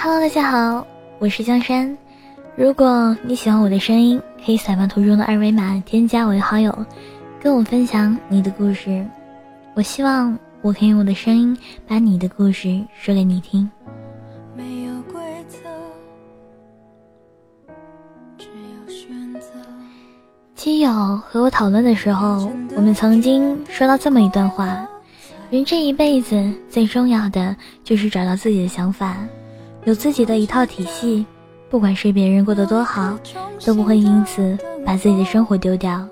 Hello，大家好，我是江山。如果你喜欢我的声音，可以扫描图中的二维码添加为好友，跟我分享你的故事。我希望我可以用我的声音把你的故事说给你听。基友和我讨论的时候，我们曾经说到这么一段话：人这一辈子最重要的就是找到自己的想法，有自己的一套体系。不管是别人过得多好，都不会因此把自己的生活丢掉。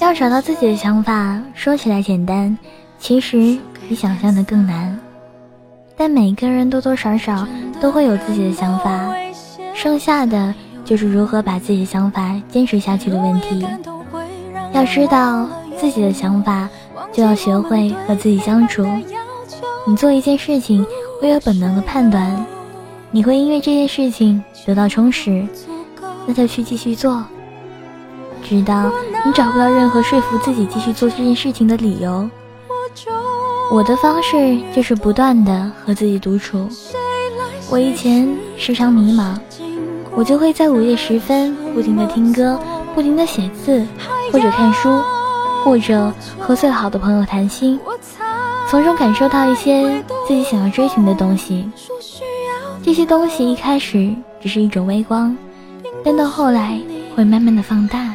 要找到自己的想法，说起来简单，其实比想象的更难。但每个人多多少少都会有自己的想法，剩下的就是如何把自己的想法坚持下去的问题。要知道。自己的想法，就要学会和自己相处。你做一件事情会有本能的判断，你会因为这件事情得到充实，那就去继续做，直到你找不到任何说服自己继续做这件事情的理由。我的方式就是不断的和自己独处。我以前时常迷茫，我就会在午夜时分不停的听歌，不停的写字或者看书。或者和最好的朋友谈心，从中感受到一些自己想要追寻的东西。这些东西一开始只是一种微光，但到后来会慢慢的放大。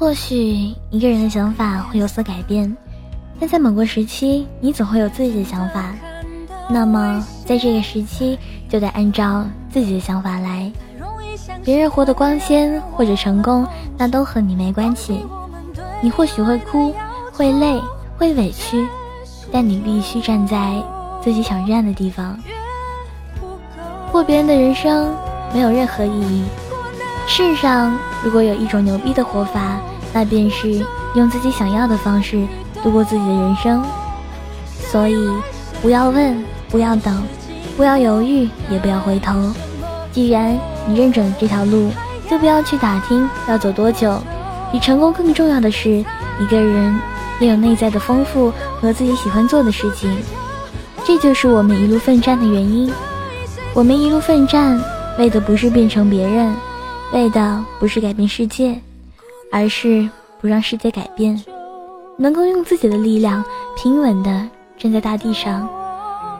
或许一个人的想法会有所改变，但在某个时期，你总会有自己的想法。那么，在这个时期，就得按照自己的想法来。别人活得光鲜或者成功，那都和你没关系。你或许会哭，会累，会委屈，但你必须站在自己想站的地方。过别人的人生没有任何意义。世上如果有一种牛逼的活法，那便是用自己想要的方式度过自己的人生。所以，不要问，不要等，不要犹豫，也不要回头。既然你认准了这条路，就不要去打听要走多久。比成功更重要的是，一个人要有内在的丰富和自己喜欢做的事情。这就是我们一路奋战的原因。我们一路奋战，为的不是变成别人。为的不是改变世界，而是不让世界改变，能够用自己的力量平稳的站在大地上，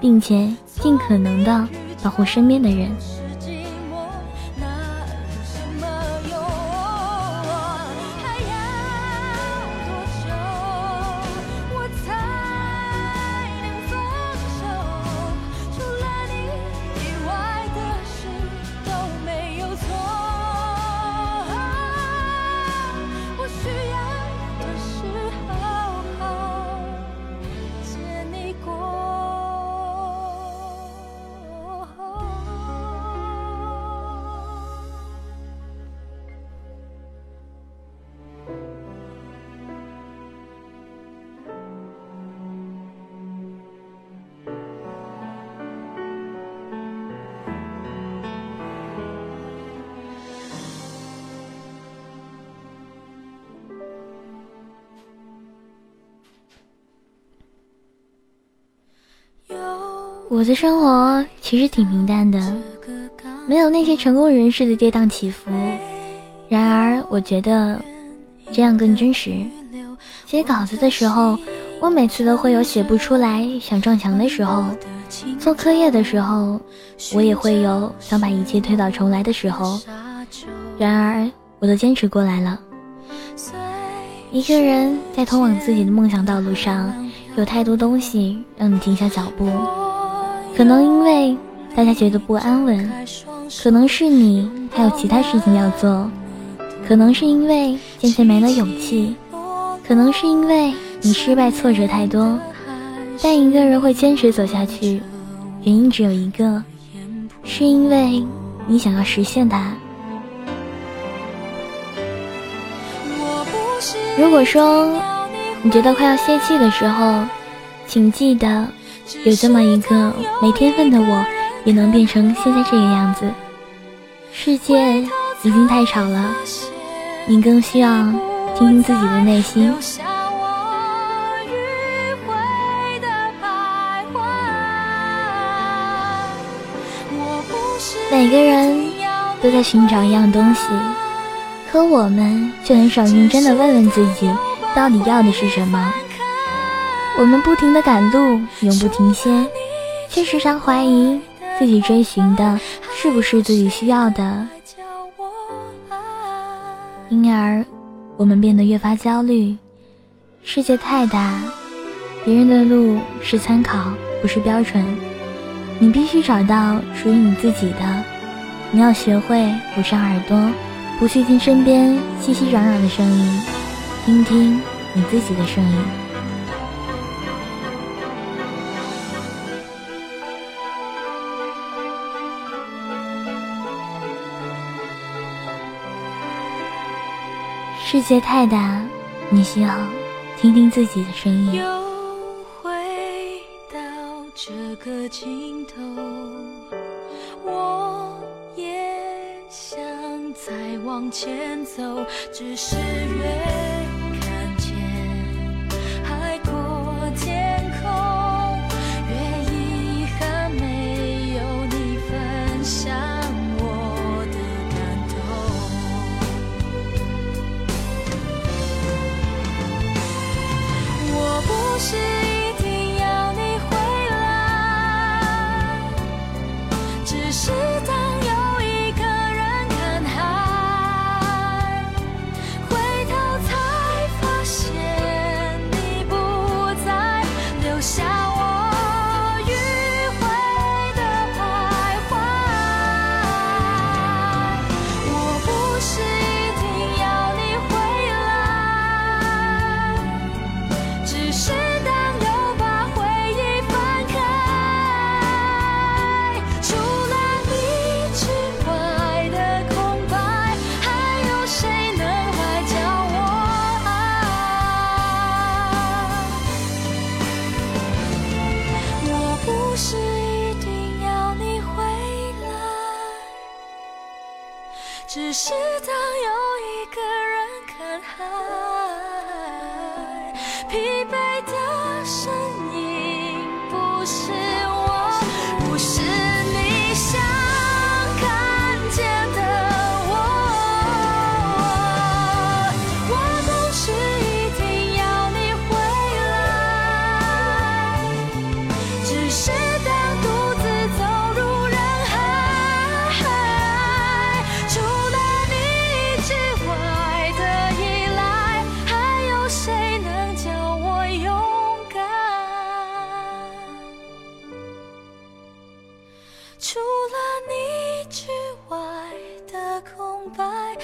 并且尽可能的保护身边的人。我的生活其实挺平淡的，没有那些成功人士的跌宕起伏。然而，我觉得这样更真实。写稿子的时候，我每次都会有写不出来、想撞墙的时候；做课业的时候，我也会有想把一切推倒重来的时候。然而，我都坚持过来了。一个人在通往自己的梦想道路上，有太多东西让你停下脚步。可能因为大家觉得不安稳，可能是你还有其他事情要做，可能是因为渐渐没了勇气，可能是因为你失败挫折太多。但一个人会坚持走下去，原因只有一个，是因为你想要实现它。如果说你觉得快要泄气的时候，请记得，有这么一个没天分的我。也能变成现在这个样子。世界已经太吵了，你更需要听听自己的内心。每个人都在寻找一样东西，可我们却很少认真的问问自己，到底要的是什么。我们不停的赶路，永不停歇，却时常怀疑。自己追寻的是不是自己需要的？因而，我们变得越发焦虑。世界太大，别人的路是参考，不是标准。你必须找到属于你自己的。你要学会捂上耳朵，不去听身边熙熙攘攘的声音，听听你自己的声音。世界太大，你需要听听自己的声音。又回到这个尽头，我也想再往前走，只是越。不是一定要你回来。只是当有白。